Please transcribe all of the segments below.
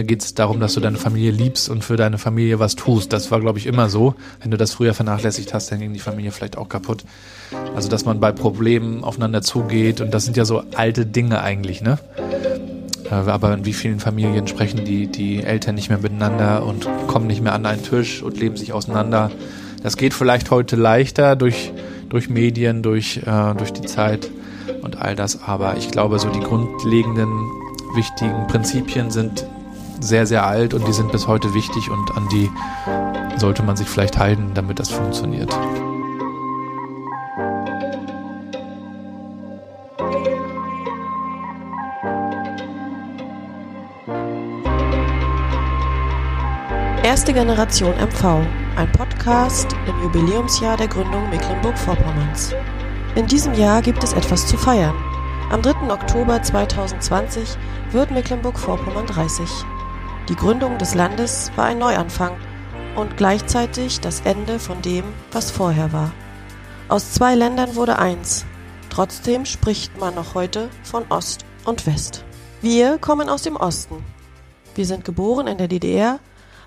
Ende geht es darum, dass du deine Familie liebst und für deine Familie was tust. Das war, glaube ich, immer so. Wenn du das früher vernachlässigt hast, dann ging die Familie vielleicht auch kaputt. Also, dass man bei Problemen aufeinander zugeht und das sind ja so alte Dinge eigentlich, ne? Äh, aber in wie vielen Familien sprechen die, die Eltern nicht mehr miteinander und kommen nicht mehr an einen Tisch und leben sich auseinander. Das geht vielleicht heute leichter durch, durch Medien, durch, äh, durch die Zeit und all das. Aber ich glaube, so die grundlegenden wichtigen Prinzipien sind sehr, sehr alt und die sind bis heute wichtig und an die sollte man sich vielleicht halten, damit das funktioniert. Erste Generation MV, ein Podcast im Jubiläumsjahr der Gründung Mecklenburg-Vorpommerns. In diesem Jahr gibt es etwas zu feiern. Am 3. Oktober 2020 wird Mecklenburg-Vorpommern 30. Die Gründung des Landes war ein Neuanfang und gleichzeitig das Ende von dem, was vorher war. Aus zwei Ländern wurde eins. Trotzdem spricht man noch heute von Ost und West. Wir kommen aus dem Osten. Wir sind geboren in der DDR,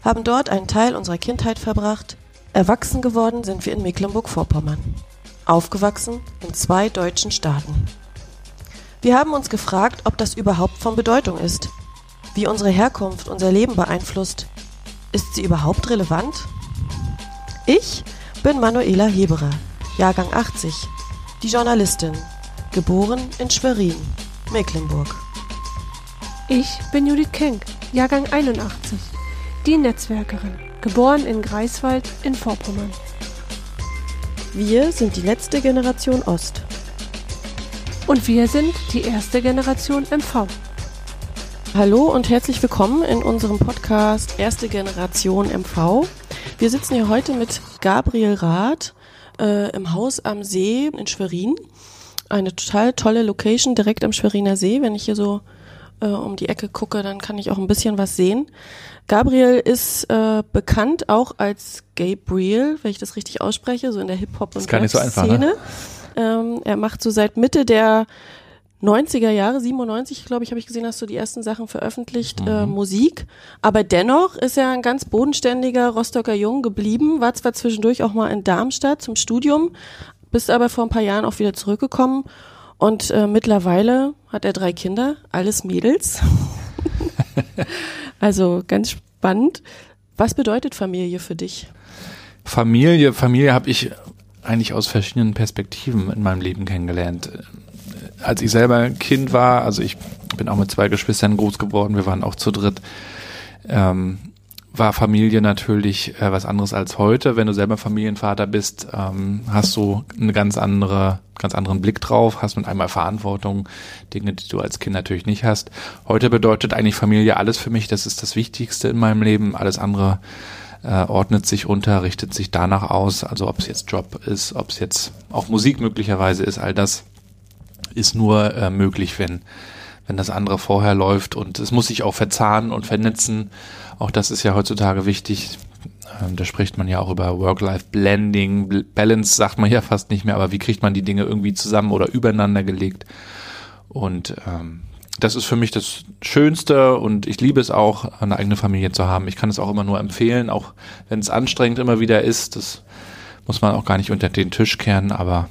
haben dort einen Teil unserer Kindheit verbracht. Erwachsen geworden sind wir in Mecklenburg-Vorpommern. Aufgewachsen in zwei deutschen Staaten. Wir haben uns gefragt, ob das überhaupt von Bedeutung ist, wie unsere Herkunft unser Leben beeinflusst. Ist sie überhaupt relevant? Ich bin Manuela Heberer, Jahrgang 80, die Journalistin, geboren in Schwerin, Mecklenburg. Ich bin Judith Kenk, Jahrgang 81, die Netzwerkerin, geboren in Greifswald in Vorpommern. Wir sind die letzte Generation Ost. Und wir sind die erste Generation MV. Hallo und herzlich willkommen in unserem Podcast Erste Generation MV. Wir sitzen hier heute mit Gabriel Rath äh, im Haus am See in Schwerin. Eine total tolle Location direkt am Schweriner See. Wenn ich hier so äh, um die Ecke gucke, dann kann ich auch ein bisschen was sehen. Gabriel ist äh, bekannt auch als Gabriel, wenn ich das richtig ausspreche, so in der Hip-Hop- und Rap-Szene. So ne? Ähm, er macht so seit Mitte der 90er Jahre, 97, glaube ich, habe ich gesehen, hast du die ersten Sachen veröffentlicht, mhm. äh, Musik. Aber dennoch ist er ein ganz bodenständiger Rostocker Jung geblieben, war zwar zwischendurch auch mal in Darmstadt zum Studium, bist aber vor ein paar Jahren auch wieder zurückgekommen und äh, mittlerweile hat er drei Kinder, alles Mädels. also ganz spannend. Was bedeutet Familie für dich? Familie, Familie habe ich eigentlich aus verschiedenen Perspektiven in meinem Leben kennengelernt. Als ich selber Kind war, also ich bin auch mit zwei Geschwistern groß geworden, wir waren auch zu dritt, ähm, war Familie natürlich äh, was anderes als heute. Wenn du selber Familienvater bist, ähm, hast du eine ganz andere, ganz anderen Blick drauf, hast mit einmal Verantwortung, Dinge, die du als Kind natürlich nicht hast. Heute bedeutet eigentlich Familie alles für mich. Das ist das Wichtigste in meinem Leben. Alles andere äh, ordnet sich unter, richtet sich danach aus. Also ob es jetzt Job ist, ob es jetzt auch Musik möglicherweise ist, all das ist nur äh, möglich, wenn wenn das andere vorher läuft und es muss sich auch verzahnen und vernetzen. Auch das ist ja heutzutage wichtig. Ähm, da spricht man ja auch über Work-Life-Blending, Balance sagt man ja fast nicht mehr, aber wie kriegt man die Dinge irgendwie zusammen oder übereinander gelegt? Und ähm, das ist für mich das Schönste und ich liebe es auch, eine eigene Familie zu haben. Ich kann es auch immer nur empfehlen, auch wenn es anstrengend immer wieder ist. Das muss man auch gar nicht unter den Tisch kehren, aber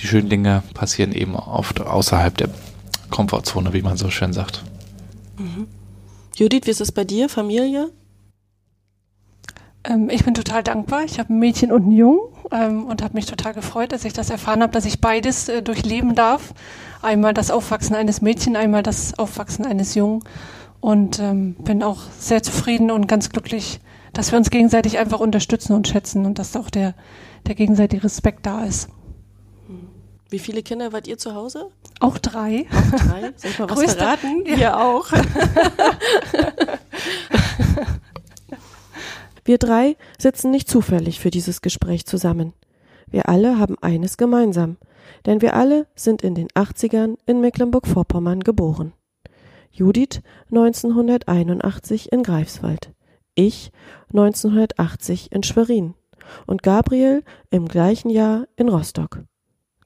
die schönen Dinge passieren eben oft außerhalb der Komfortzone, wie man so schön sagt. Mhm. Judith, wie ist es bei dir, Familie? Ähm, ich bin total dankbar. Ich habe ein Mädchen und einen Jungen ähm, und habe mich total gefreut, dass ich das erfahren habe, dass ich beides äh, durchleben darf. Einmal das Aufwachsen eines Mädchen, einmal das Aufwachsen eines Jungen. Und ähm, bin auch sehr zufrieden und ganz glücklich, dass wir uns gegenseitig einfach unterstützen und schätzen und dass auch der, der gegenseitige Respekt da ist. Wie viele Kinder wart ihr zu Hause? Auch drei. Auch drei? Soll ich mal was Größte, verraten? Ja. Wir auch. Wir drei sitzen nicht zufällig für dieses Gespräch zusammen. Wir alle haben eines gemeinsam, denn wir alle sind in den 80ern in Mecklenburg-Vorpommern geboren. Judith 1981 in Greifswald, ich 1980 in Schwerin und Gabriel im gleichen Jahr in Rostock.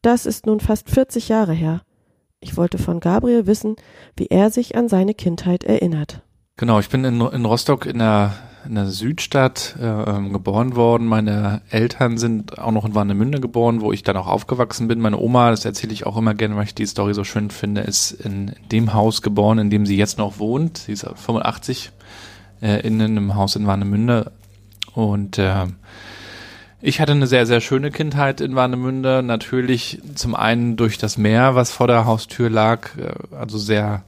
Das ist nun fast 40 Jahre her. Ich wollte von Gabriel wissen, wie er sich an seine Kindheit erinnert. Genau, ich bin in, in Rostock in der, in der Südstadt äh, ähm, geboren worden. Meine Eltern sind auch noch in Warnemünde geboren, wo ich dann auch aufgewachsen bin. Meine Oma, das erzähle ich auch immer gerne, weil ich die Story so schön finde, ist in dem Haus geboren, in dem sie jetzt noch wohnt. Sie ist 85 äh, in einem Haus in Warnemünde. Und äh, ich hatte eine sehr, sehr schöne Kindheit in Warnemünde. Natürlich zum einen durch das Meer, was vor der Haustür lag, äh, also sehr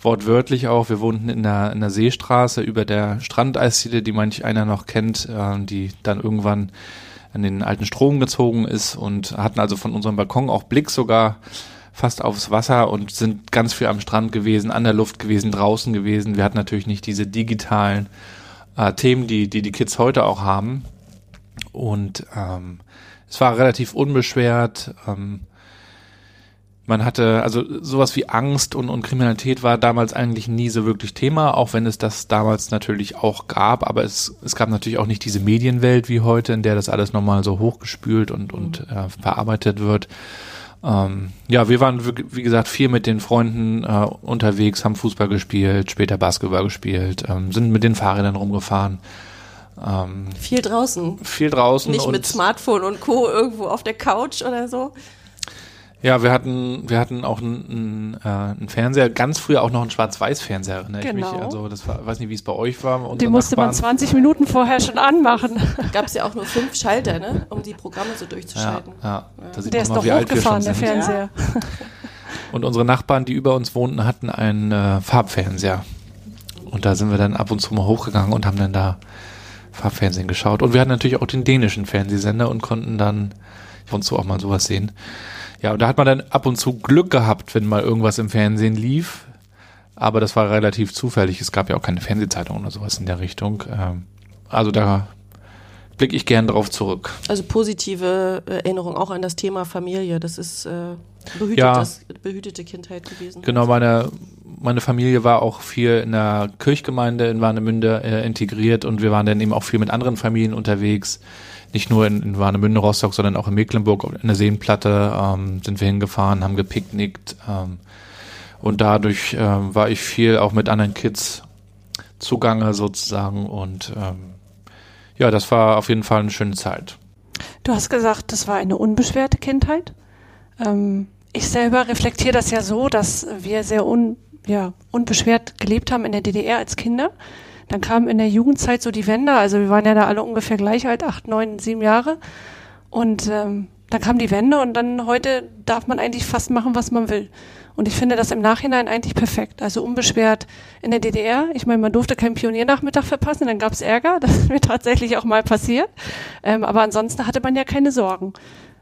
wortwörtlich auch. Wir wohnten in der, in der Seestraße über der Strandeisziele, die manch einer noch kennt, äh, die dann irgendwann an den alten Strom gezogen ist und hatten also von unserem Balkon auch Blick sogar fast aufs Wasser und sind ganz viel am Strand gewesen, an der Luft gewesen, draußen gewesen. Wir hatten natürlich nicht diese digitalen äh, Themen, die, die die Kids heute auch haben. Und ähm, es war relativ unbeschwert. Ähm, man hatte, also sowas wie Angst und, und Kriminalität war damals eigentlich nie so wirklich Thema, auch wenn es das damals natürlich auch gab, aber es, es gab natürlich auch nicht diese Medienwelt wie heute, in der das alles nochmal so hochgespült und, und äh, verarbeitet wird. Ähm, ja, wir waren, wie gesagt, viel mit den Freunden äh, unterwegs, haben Fußball gespielt, später Basketball gespielt, ähm, sind mit den Fahrrädern rumgefahren. Ähm, viel draußen. Viel draußen. Nicht mit Smartphone und Co. irgendwo auf der Couch oder so. Ja, wir hatten, wir hatten auch einen, äh, einen Fernseher, ganz früher auch noch einen Schwarz-Weiß-Fernseher, erinnere genau. ich mich. Genau. Also das war, weiß nicht, wie es bei euch war. Die musste Nachbarn. man 20 Minuten vorher schon anmachen. Gab es ja auch nur fünf Schalter, ne, um die Programme so durchzuschalten. Ja, ja. ja. Der ist noch hochgefahren, der Fernseher. Ja. Und unsere Nachbarn, die über uns wohnten, hatten einen äh, Farbfernseher. Und da sind wir dann ab und zu mal hochgegangen und haben dann da Farbfernsehen geschaut. Und wir hatten natürlich auch den dänischen Fernsehsender und konnten dann ab und zu auch mal sowas sehen. Ja, und da hat man dann ab und zu Glück gehabt, wenn mal irgendwas im Fernsehen lief. Aber das war relativ zufällig. Es gab ja auch keine Fernsehzeitung oder sowas in der Richtung. Ähm, also da blicke ich gern drauf zurück. Also positive Erinnerung auch an das Thema Familie. Das ist äh, behütetes, ja, behütete Kindheit gewesen. Genau, meine, meine Familie war auch viel in der Kirchgemeinde in Warnemünde äh, integriert und wir waren dann eben auch viel mit anderen Familien unterwegs nicht nur in, in Warnemünde, Rostock, sondern auch in Mecklenburg in der Seenplatte ähm, sind wir hingefahren, haben gepicknickt ähm, und dadurch ähm, war ich viel auch mit anderen Kids zugange sozusagen und ähm, ja, das war auf jeden Fall eine schöne Zeit. Du hast gesagt, das war eine unbeschwerte Kindheit. Ähm, ich selber reflektiere das ja so, dass wir sehr un, ja, unbeschwert gelebt haben in der DDR als Kinder. Dann kam in der Jugendzeit so die Wende, also wir waren ja da alle ungefähr gleich alt, acht, neun, sieben Jahre. Und ähm, dann kam die Wende und dann heute darf man eigentlich fast machen, was man will. Und ich finde das im Nachhinein eigentlich perfekt. Also unbeschwert in der DDR. Ich meine, man durfte keinen Pioniernachmittag verpassen, dann gab es Ärger. Das ist mir tatsächlich auch mal passiert. Ähm, aber ansonsten hatte man ja keine Sorgen.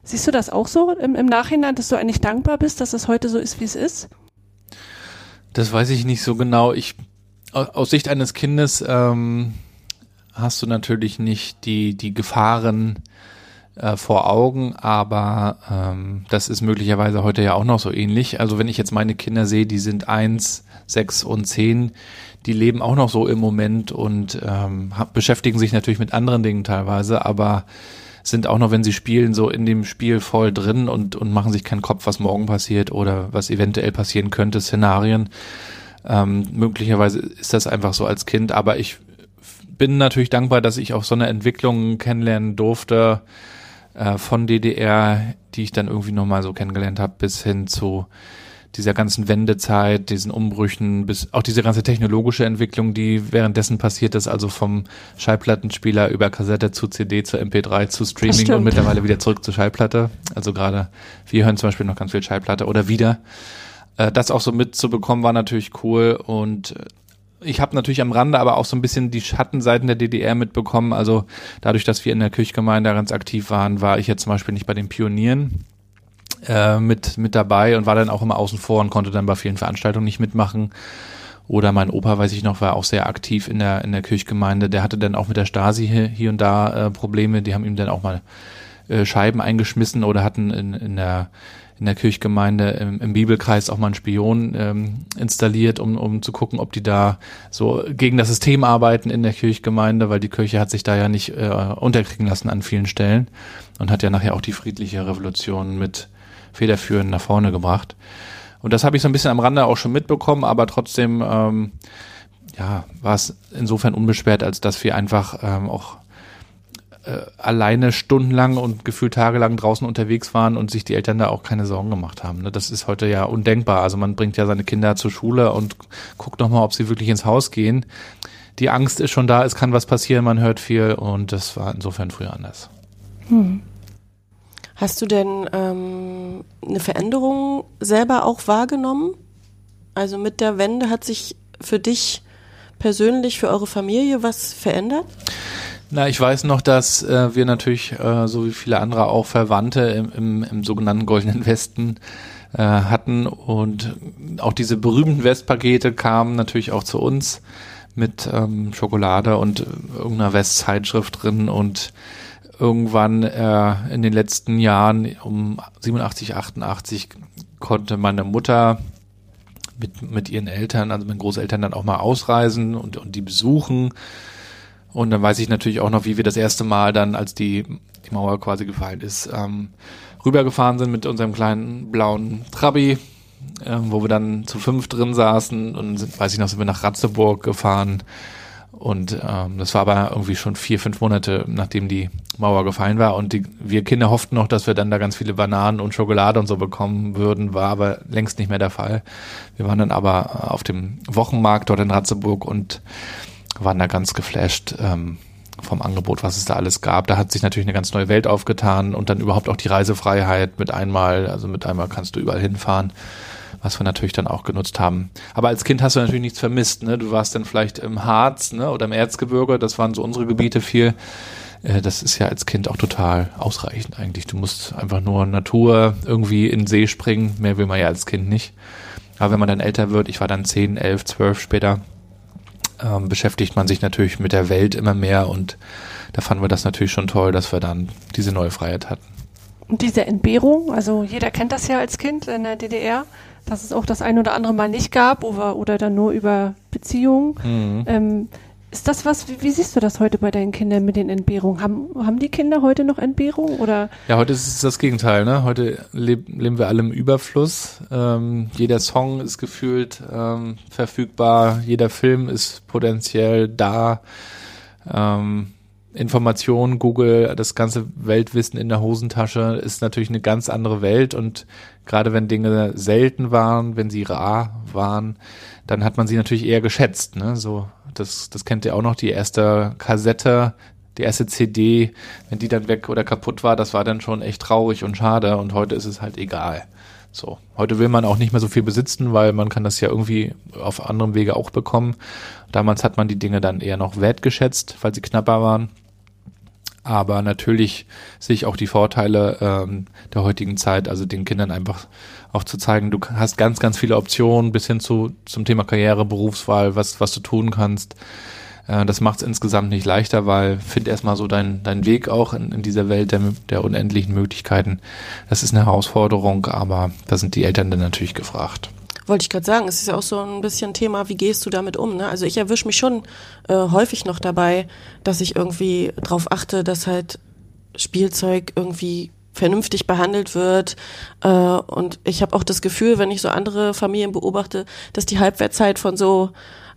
Siehst du das auch so im, im Nachhinein, dass du eigentlich dankbar bist, dass es heute so ist, wie es ist? Das weiß ich nicht so genau. Ich aus Sicht eines Kindes ähm, hast du natürlich nicht die, die Gefahren äh, vor Augen, aber ähm, das ist möglicherweise heute ja auch noch so ähnlich. Also wenn ich jetzt meine Kinder sehe, die sind eins, sechs und zehn, die leben auch noch so im Moment und ähm, beschäftigen sich natürlich mit anderen Dingen teilweise, aber sind auch noch, wenn sie spielen, so in dem Spiel voll drin und, und machen sich keinen Kopf, was morgen passiert oder was eventuell passieren könnte, Szenarien. Ähm, möglicherweise ist das einfach so als Kind, aber ich bin natürlich dankbar, dass ich auch so eine Entwicklung kennenlernen durfte äh, von DDR, die ich dann irgendwie nochmal so kennengelernt habe, bis hin zu dieser ganzen Wendezeit, diesen Umbrüchen, bis auch diese ganze technologische Entwicklung, die währenddessen passiert ist, also vom Schallplattenspieler über Kassette zu CD zu MP3 zu Streaming und mittlerweile wieder zurück zur Schallplatte. Also gerade wir hören zum Beispiel noch ganz viel Schallplatte oder wieder. Äh, das auch so mitzubekommen war natürlich cool und äh, ich habe natürlich am Rande aber auch so ein bisschen die Schattenseiten der DDR mitbekommen. Also dadurch, dass wir in der Kirchgemeinde ganz aktiv waren, war ich jetzt zum Beispiel nicht bei den Pionieren äh, mit, mit dabei und war dann auch immer außen vor und konnte dann bei vielen Veranstaltungen nicht mitmachen. Oder mein Opa, weiß ich noch, war auch sehr aktiv in der, in der Kirchgemeinde. Der hatte dann auch mit der Stasi hier, hier und da äh, Probleme. Die haben ihm dann auch mal äh, Scheiben eingeschmissen oder hatten in, in der in der Kirchgemeinde im, im Bibelkreis auch mal einen Spion ähm, installiert, um, um zu gucken, ob die da so gegen das System arbeiten in der Kirchgemeinde, weil die Kirche hat sich da ja nicht äh, unterkriegen lassen an vielen Stellen und hat ja nachher auch die friedliche Revolution mit federführend nach vorne gebracht. Und das habe ich so ein bisschen am Rande auch schon mitbekommen, aber trotzdem ähm, ja, war es insofern unbeschwert, als dass wir einfach ähm, auch äh, alleine stundenlang und gefühlt tagelang draußen unterwegs waren und sich die Eltern da auch keine Sorgen gemacht haben. Ne? Das ist heute ja undenkbar. Also man bringt ja seine Kinder zur Schule und guckt nochmal, ob sie wirklich ins Haus gehen. Die Angst ist schon da, es kann was passieren, man hört viel und das war insofern früher anders. Hm. Hast du denn ähm, eine Veränderung selber auch wahrgenommen? Also mit der Wende hat sich für dich persönlich, für eure Familie was verändert? Na, ich weiß noch, dass äh, wir natürlich, äh, so wie viele andere auch Verwandte im, im, im sogenannten Goldenen Westen äh, hatten und auch diese berühmten Westpakete kamen natürlich auch zu uns mit ähm, Schokolade und irgendeiner Westzeitschrift drin und irgendwann äh, in den letzten Jahren um 87, 88 konnte meine Mutter mit, mit ihren Eltern, also meinen Großeltern dann auch mal ausreisen und, und die besuchen und dann weiß ich natürlich auch noch, wie wir das erste Mal dann, als die, die Mauer quasi gefallen ist, ähm, rübergefahren sind mit unserem kleinen blauen Trabi, äh, wo wir dann zu fünf drin saßen und sind, weiß ich noch, sind wir nach Ratzeburg gefahren. Und ähm, das war aber irgendwie schon vier, fünf Monate, nachdem die Mauer gefallen war. Und die, wir Kinder hofften noch, dass wir dann da ganz viele Bananen und Schokolade und so bekommen würden, war aber längst nicht mehr der Fall. Wir waren dann aber auf dem Wochenmarkt dort in Ratzeburg und waren da ganz geflasht ähm, vom Angebot, was es da alles gab. Da hat sich natürlich eine ganz neue Welt aufgetan und dann überhaupt auch die Reisefreiheit mit einmal, also mit einmal kannst du überall hinfahren, was wir natürlich dann auch genutzt haben. Aber als Kind hast du natürlich nichts vermisst. Ne? Du warst dann vielleicht im Harz ne? oder im Erzgebirge, das waren so unsere Gebiete viel. Äh, das ist ja als Kind auch total ausreichend eigentlich. Du musst einfach nur Natur irgendwie in den See springen. Mehr will man ja als Kind nicht. Aber wenn man dann älter wird, ich war dann 10, 11, 12 später, ähm, beschäftigt man sich natürlich mit der Welt immer mehr und da fanden wir das natürlich schon toll, dass wir dann diese neue Freiheit hatten. Und diese Entbehrung, also jeder kennt das ja als Kind in der DDR, dass es auch das ein oder andere Mal nicht gab oder, oder dann nur über Beziehungen. Mhm. Ähm, ist das was, wie, wie, siehst du das heute bei deinen Kindern mit den Entbehrungen? Haben, haben die Kinder heute noch Entbehrung oder? Ja, heute ist es das Gegenteil, ne? Heute leb, leben wir alle im Überfluss. Ähm, jeder Song ist gefühlt ähm, verfügbar, jeder Film ist potenziell da. Ähm, Information, Google, das ganze Weltwissen in der Hosentasche ist natürlich eine ganz andere Welt und gerade wenn Dinge selten waren, wenn sie rar waren, dann hat man sie natürlich eher geschätzt. Ne? So, das, das kennt ihr auch noch, die erste Kassette, die erste CD, wenn die dann weg oder kaputt war, das war dann schon echt traurig und schade und heute ist es halt egal. So, heute will man auch nicht mehr so viel besitzen, weil man kann das ja irgendwie auf anderem Wege auch bekommen. Damals hat man die Dinge dann eher noch wertgeschätzt, weil sie knapper waren. Aber natürlich sehe ich auch die Vorteile ähm, der heutigen Zeit, also den Kindern einfach auch zu zeigen, du hast ganz, ganz viele Optionen bis hin zu zum Thema Karriere, Berufswahl, was, was du tun kannst. Äh, das macht es insgesamt nicht leichter, weil find erstmal so deinen dein Weg auch in, in dieser Welt der, der unendlichen Möglichkeiten. Das ist eine Herausforderung, aber da sind die Eltern dann natürlich gefragt. Wollte ich gerade sagen, es ist ja auch so ein bisschen Thema, wie gehst du damit um? Ne? Also ich erwische mich schon äh, häufig noch dabei, dass ich irgendwie darauf achte, dass halt Spielzeug irgendwie vernünftig behandelt wird. Äh, und ich habe auch das Gefühl, wenn ich so andere Familien beobachte, dass die Halbwertzeit von so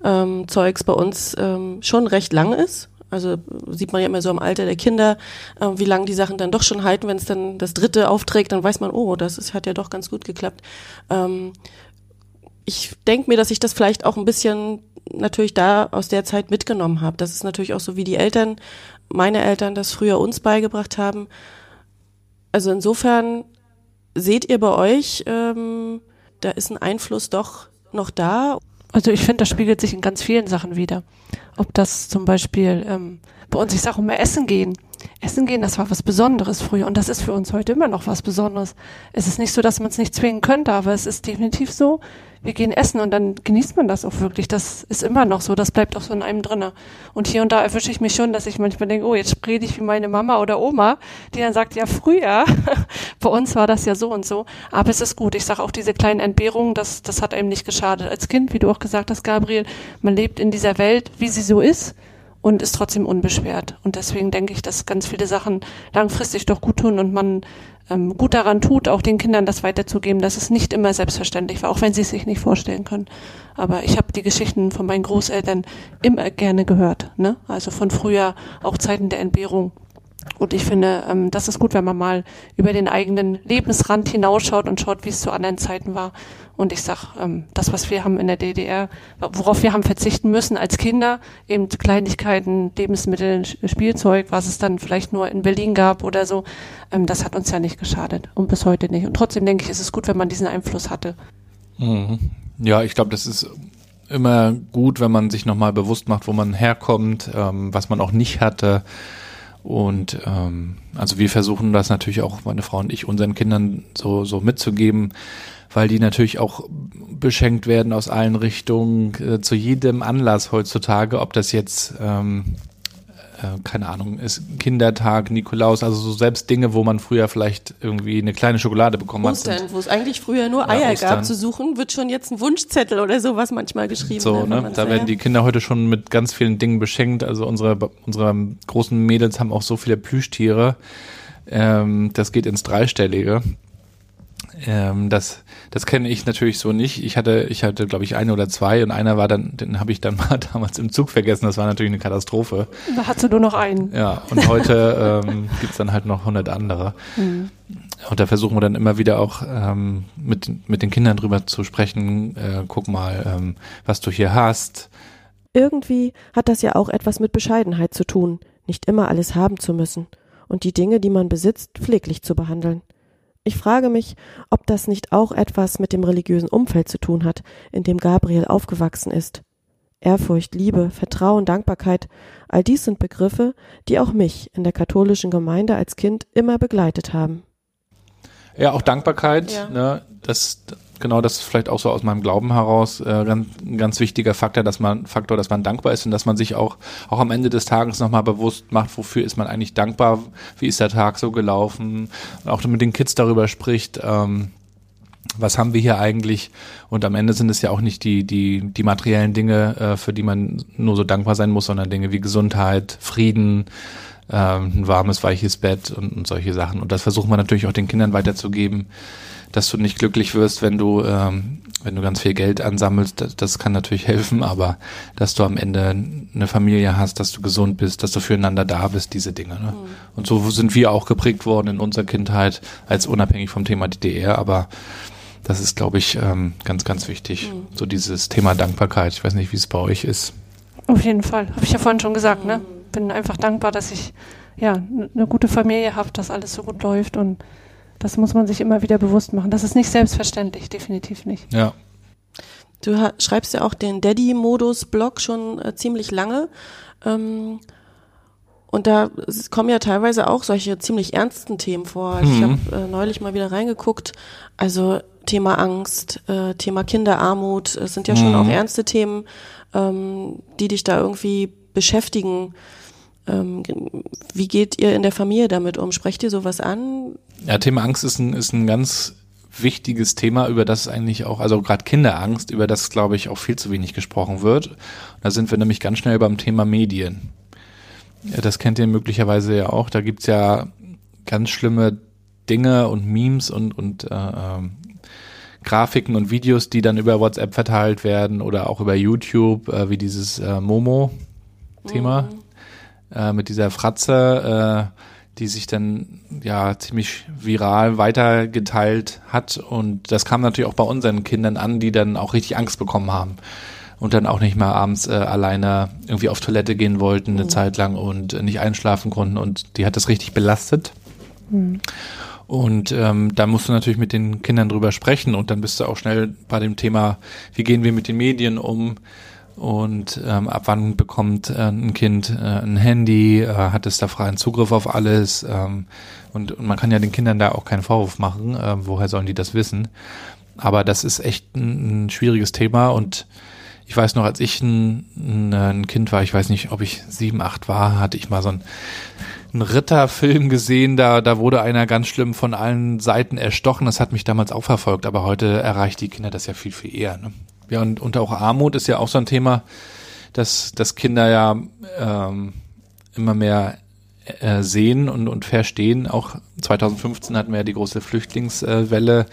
ähm, Zeugs bei uns ähm, schon recht lang ist. Also sieht man ja immer so im Alter der Kinder, äh, wie lange die Sachen dann doch schon halten. Wenn es dann das dritte aufträgt, dann weiß man, oh, das ist, hat ja doch ganz gut geklappt. Ähm, ich denke mir, dass ich das vielleicht auch ein bisschen natürlich da aus der Zeit mitgenommen habe. Das ist natürlich auch so, wie die Eltern, meine Eltern das früher uns beigebracht haben. Also insofern seht ihr bei euch, ähm, da ist ein Einfluss doch noch da. Also ich finde, das spiegelt sich in ganz vielen Sachen wieder. Ob das zum Beispiel ähm, bei uns, ich sage immer, Essen gehen. Essen gehen, das war was Besonderes früher und das ist für uns heute immer noch was Besonderes. Es ist nicht so, dass man es nicht zwingen könnte, aber es ist definitiv so, wir gehen essen und dann genießt man das auch wirklich. Das ist immer noch so, das bleibt auch so in einem drinne. Und hier und da erwische ich mich schon, dass ich manchmal denke, oh, jetzt rede ich wie meine Mama oder Oma, die dann sagt, ja, früher, bei uns war das ja so und so. Aber es ist gut. Ich sage auch diese kleinen Entbehrungen, das, das hat einem nicht geschadet. Als Kind, wie du auch gesagt hast, Gabriel, man lebt in dieser Welt, wie sie so ist. Und ist trotzdem unbeschwert. Und deswegen denke ich, dass ganz viele Sachen langfristig doch gut tun und man ähm, gut daran tut, auch den Kindern das weiterzugeben, dass es nicht immer selbstverständlich war, auch wenn sie es sich nicht vorstellen können. Aber ich habe die Geschichten von meinen Großeltern immer gerne gehört. Ne? Also von früher, auch Zeiten der Entbehrung. Und ich finde, ähm, das ist gut, wenn man mal über den eigenen Lebensrand hinausschaut und schaut, wie es zu anderen Zeiten war. Und ich sag, ähm, das, was wir haben in der DDR, worauf wir haben verzichten müssen als Kinder, eben Kleinigkeiten, Lebensmittel, Spielzeug, was es dann vielleicht nur in Berlin gab oder so, ähm, das hat uns ja nicht geschadet und bis heute nicht. Und trotzdem denke ich, ist es gut, wenn man diesen Einfluss hatte. Mhm. Ja, ich glaube, das ist immer gut, wenn man sich nochmal bewusst macht, wo man herkommt, ähm, was man auch nicht hatte und ähm, also wir versuchen das natürlich auch, meine Frau und ich, unseren Kindern so, so mitzugeben, weil die natürlich auch beschenkt werden aus allen Richtungen, äh, zu jedem Anlass heutzutage, ob das jetzt ähm, äh, keine Ahnung, ist Kindertag, Nikolaus, also so selbst Dinge, wo man früher vielleicht irgendwie eine kleine Schokolade bekommen Ostern, hat. wo es eigentlich früher nur Eier ja, gab zu suchen, wird schon jetzt ein Wunschzettel oder sowas manchmal geschrieben. So, ne? Da werden die Kinder heute schon mit ganz vielen Dingen beschenkt. Also unsere, unsere großen Mädels haben auch so viele Plüschtiere. Ähm, das geht ins Dreistellige. Ähm, das das kenne ich natürlich so nicht. Ich hatte, ich hatte, glaube ich, eine oder zwei und einer war dann, den habe ich dann mal damals im Zug vergessen. Das war natürlich eine Katastrophe. Da hast du nur noch einen. Ja, und heute ähm, gibt dann halt noch hundert andere. Mhm. Und da versuchen wir dann immer wieder auch ähm, mit, mit den Kindern drüber zu sprechen. Äh, guck mal, ähm, was du hier hast. Irgendwie hat das ja auch etwas mit Bescheidenheit zu tun, nicht immer alles haben zu müssen und die Dinge, die man besitzt, pfleglich zu behandeln. Ich frage mich, ob das nicht auch etwas mit dem religiösen Umfeld zu tun hat, in dem Gabriel aufgewachsen ist. Ehrfurcht, Liebe, Vertrauen, Dankbarkeit, all dies sind Begriffe, die auch mich in der katholischen Gemeinde als Kind immer begleitet haben. Ja, auch Dankbarkeit, ja. Ne, das, genau das ist vielleicht auch so aus meinem Glauben heraus äh, ganz, ein ganz wichtiger Faktor, dass man Faktor, dass man dankbar ist und dass man sich auch auch am Ende des Tages nochmal bewusst macht, wofür ist man eigentlich dankbar, wie ist der Tag so gelaufen und auch mit den Kids darüber spricht. Ähm, was haben wir hier eigentlich? Und am Ende sind es ja auch nicht die, die, die materiellen Dinge, äh, für die man nur so dankbar sein muss, sondern Dinge wie Gesundheit, Frieden, ähm, ein warmes, weiches Bett und, und solche Sachen. Und das versucht man natürlich auch den Kindern weiterzugeben, dass du nicht glücklich wirst, wenn du, ähm, wenn du ganz viel Geld ansammelst, das, das kann natürlich helfen, aber dass du am Ende eine Familie hast, dass du gesund bist, dass du füreinander da bist, diese Dinge. Ne? Mhm. Und so sind wir auch geprägt worden in unserer Kindheit, als unabhängig vom Thema DDR, aber das ist, glaube ich, ähm, ganz, ganz wichtig. Mhm. So dieses Thema Dankbarkeit. Ich weiß nicht, wie es bei euch ist. Auf jeden Fall. Habe ich ja vorhin schon gesagt, ne? Bin einfach dankbar, dass ich ja eine gute Familie habe, dass alles so gut läuft und das muss man sich immer wieder bewusst machen. Das ist nicht selbstverständlich, definitiv nicht. Ja. Du schreibst ja auch den Daddy-Modus-Blog schon äh, ziemlich lange. Ähm, und da kommen ja teilweise auch solche ziemlich ernsten Themen vor. Also mhm. Ich habe äh, neulich mal wieder reingeguckt. Also Thema Angst, äh, Thema Kinderarmut, es sind ja schon mhm. auch ernste Themen, ähm, die dich da irgendwie beschäftigen. Ähm, wie geht ihr in der Familie damit um? Sprecht ihr sowas an? Ja, Thema Angst ist ein, ist ein ganz wichtiges Thema, über das eigentlich auch, also gerade Kinderangst, über das, glaube ich, auch viel zu wenig gesprochen wird. Da sind wir nämlich ganz schnell beim Thema Medien. Ja, das kennt ihr möglicherweise ja auch. Da gibt's ja ganz schlimme Dinge und Memes und, und äh, äh, Grafiken und Videos, die dann über WhatsApp verteilt werden oder auch über YouTube, äh, wie dieses äh, Momo-Thema mhm. Äh, mit dieser Fratze. Äh, die sich dann ja ziemlich viral weitergeteilt hat. Und das kam natürlich auch bei unseren Kindern an, die dann auch richtig Angst bekommen haben und dann auch nicht mehr abends äh, alleine irgendwie auf Toilette gehen wollten eine mhm. Zeit lang und äh, nicht einschlafen konnten. Und die hat das richtig belastet. Mhm. Und ähm, da musst du natürlich mit den Kindern drüber sprechen und dann bist du auch schnell bei dem Thema, wie gehen wir mit den Medien um? Und ähm, ab wann bekommt äh, ein Kind äh, ein Handy, äh, hat es da freien Zugriff auf alles ähm, und, und man kann ja den Kindern da auch keinen Vorwurf machen, äh, woher sollen die das wissen? Aber das ist echt ein, ein schwieriges Thema und ich weiß noch, als ich ein, ein, ein, Kind war, ich weiß nicht, ob ich sieben, acht war, hatte ich mal so ein einen Ritterfilm gesehen, da, da wurde einer ganz schlimm von allen Seiten erstochen. Das hat mich damals auch verfolgt, aber heute erreicht die Kinder das ja viel, viel eher. Ne? Ja, und, und auch Armut ist ja auch so ein Thema. dass, dass Kinder ja ähm, immer mehr äh, sehen und, und verstehen. Auch 2015 hatten wir ja die große Flüchtlingswelle.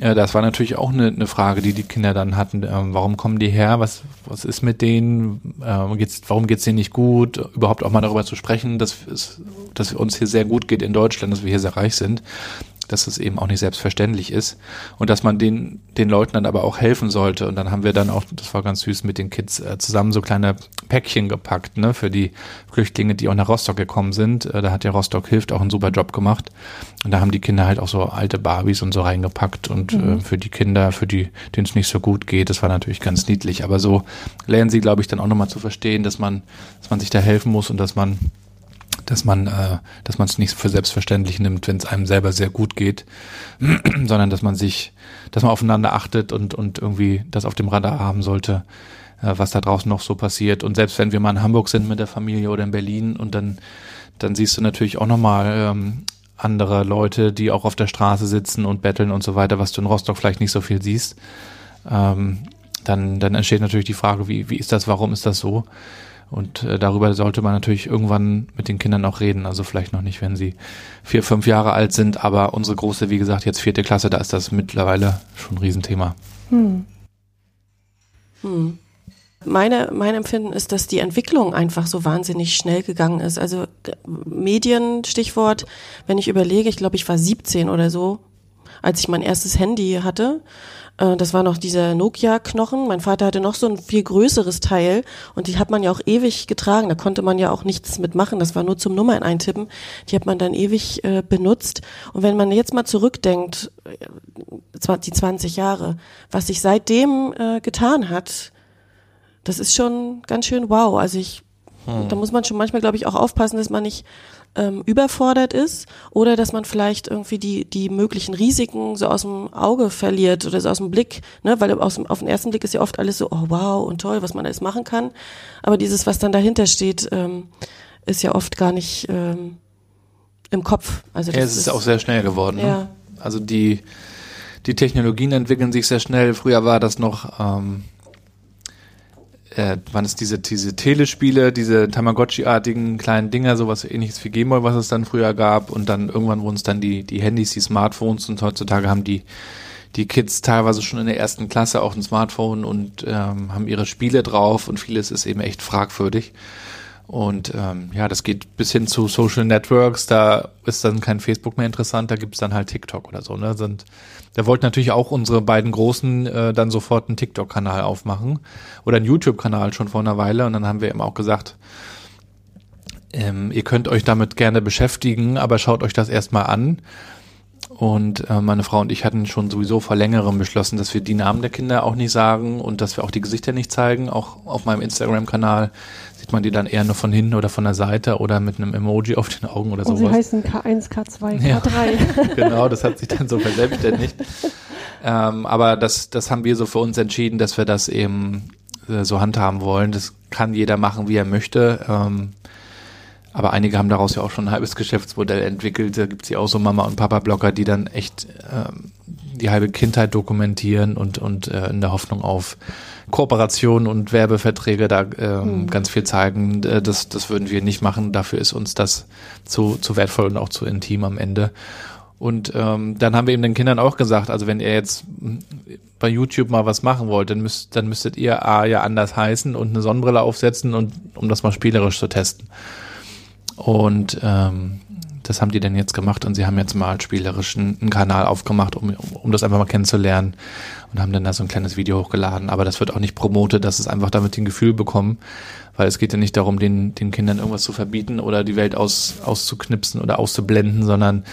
Äh, das war natürlich auch eine, eine Frage, die die Kinder dann hatten. Ähm, warum kommen die her? Was, was ist mit denen? Ähm, geht's, warum geht's denen nicht gut? Überhaupt auch mal darüber zu sprechen, dass, es, dass uns hier sehr gut geht in Deutschland, dass wir hier sehr reich sind dass es eben auch nicht selbstverständlich ist und dass man den, den Leuten dann aber auch helfen sollte. Und dann haben wir dann auch, das war ganz süß, mit den Kids äh, zusammen so kleine Päckchen gepackt, ne, für die Flüchtlinge, die auch nach Rostock gekommen sind. Äh, da hat ja Rostock Hilft auch einen super Job gemacht. Und da haben die Kinder halt auch so alte Barbies und so reingepackt und mhm. äh, für die Kinder, für die, denen es nicht so gut geht, das war natürlich ganz niedlich. Aber so lernen sie, glaube ich, dann auch nochmal zu verstehen, dass man, dass man sich da helfen muss und dass man dass man, äh, dass man es nicht für selbstverständlich nimmt, wenn es einem selber sehr gut geht, sondern dass man sich, dass man aufeinander achtet und und irgendwie das auf dem Radar haben sollte, äh, was da draußen noch so passiert. Und selbst wenn wir mal in Hamburg sind mit der Familie oder in Berlin und dann dann siehst du natürlich auch nochmal ähm, andere Leute, die auch auf der Straße sitzen und betteln und so weiter, was du in Rostock vielleicht nicht so viel siehst. Ähm, dann, dann entsteht natürlich die Frage, wie, wie ist das, warum ist das so? Und äh, darüber sollte man natürlich irgendwann mit den Kindern auch reden. Also vielleicht noch nicht, wenn sie vier, fünf Jahre alt sind, aber unsere große, wie gesagt, jetzt vierte Klasse, da ist das mittlerweile schon ein Riesenthema. Hm. Hm. Meine, mein Empfinden ist, dass die Entwicklung einfach so wahnsinnig schnell gegangen ist. Also Medien, Stichwort, wenn ich überlege, ich glaube, ich war 17 oder so, als ich mein erstes Handy hatte. Äh, das war noch dieser Nokia-Knochen. Mein Vater hatte noch so ein viel größeres Teil und die hat man ja auch ewig getragen. Da konnte man ja auch nichts mitmachen. Das war nur zum Nummern eintippen. Die hat man dann ewig äh, benutzt. Und wenn man jetzt mal zurückdenkt, äh, die 20 Jahre, was sich seitdem äh, getan hat, das ist schon ganz schön wow. Also ich, hm. da muss man schon manchmal, glaube ich, auch aufpassen, dass man nicht ähm, überfordert ist oder dass man vielleicht irgendwie die, die möglichen Risiken so aus dem Auge verliert oder so aus dem Blick, ne? weil aus dem, auf den ersten Blick ist ja oft alles so, oh wow und toll, was man alles machen kann. Aber dieses, was dann dahinter steht, ähm, ist ja oft gar nicht ähm, im Kopf. Also das ja, es ist, ist auch sehr schnell geworden. Ne? Ja. Also die, die Technologien entwickeln sich sehr schnell. Früher war das noch ähm, äh, waren es diese, diese Telespiele, diese Tamagotchi-artigen kleinen Dinger, sowas ähnliches wie Gameboy, was es dann früher gab. Und dann irgendwann wurden es dann die, die Handys, die Smartphones. Und heutzutage haben die, die Kids teilweise schon in der ersten Klasse auch ein Smartphone und ähm, haben ihre Spiele drauf. Und vieles ist eben echt fragwürdig. Und ähm, ja, das geht bis hin zu Social Networks, da ist dann kein Facebook mehr interessant, da gibt's dann halt TikTok oder so, ne? Sind da wollten natürlich auch unsere beiden Großen äh, dann sofort einen TikTok-Kanal aufmachen oder einen YouTube-Kanal schon vor einer Weile. Und dann haben wir eben auch gesagt, ähm, ihr könnt euch damit gerne beschäftigen, aber schaut euch das erstmal an. Und äh, meine Frau und ich hatten schon sowieso vor längerem beschlossen, dass wir die Namen der Kinder auch nicht sagen und dass wir auch die Gesichter nicht zeigen. Auch auf meinem Instagram-Kanal sieht man die dann eher nur von hinten oder von der Seite oder mit einem Emoji auf den Augen oder und sowas. Sie heißen K1, K2, K3. Ja, genau, das hat sich dann so verselbstständigt. ähm, aber das, das haben wir so für uns entschieden, dass wir das eben äh, so handhaben wollen. Das kann jeder machen, wie er möchte. Ähm, aber einige haben daraus ja auch schon ein halbes Geschäftsmodell entwickelt. Da gibt es ja auch so Mama- und Papa-Blogger, die dann echt ähm, die halbe Kindheit dokumentieren und, und äh, in der Hoffnung auf Kooperationen und Werbeverträge da ähm, mhm. ganz viel zeigen. Äh, das, das würden wir nicht machen. Dafür ist uns das zu, zu wertvoll und auch zu intim am Ende. Und ähm, dann haben wir eben den Kindern auch gesagt, also wenn ihr jetzt bei YouTube mal was machen wollt, dann müsst, dann müsstet ihr A ja anders heißen und eine Sonnenbrille aufsetzen und um das mal spielerisch zu testen. Und ähm, das haben die denn jetzt gemacht und sie haben jetzt mal spielerisch einen, Kanal aufgemacht, um, um das einfach mal kennenzulernen und haben dann da so ein kleines Video hochgeladen. Aber das wird auch nicht promotet, dass es einfach damit ein Gefühl bekommen, weil es geht ja nicht darum, den, den Kindern irgendwas zu verbieten oder die Welt aus, auszuknipsen oder auszublenden, sondern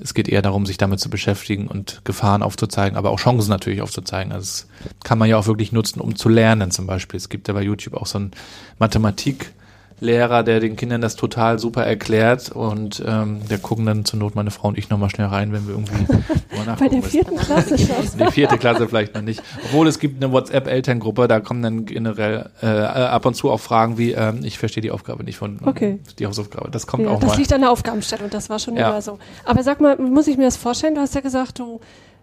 es geht eher darum, sich damit zu beschäftigen und Gefahren aufzuzeigen, aber auch Chancen natürlich aufzuzeigen. Also das kann man ja auch wirklich nutzen, um zu lernen zum Beispiel. Es gibt ja bei YouTube auch so ein Mathematik- Lehrer, der den Kindern das total super erklärt und ähm, da gucken dann zur Not meine Frau und ich nochmal schnell rein, wenn wir irgendwie Bei der vierten Klasse schon. Die vierte Klasse vielleicht noch nicht. Obwohl es gibt eine WhatsApp-Elterngruppe, da kommen dann generell äh, ab und zu auch Fragen wie, ähm, ich verstehe die Aufgabe nicht von okay. die Hausaufgabe. Das kommt ja, auch das mal. Das liegt an der Aufgabenstellung, das war schon ja. immer so. Aber sag mal, muss ich mir das vorstellen? Du hast ja gesagt, du,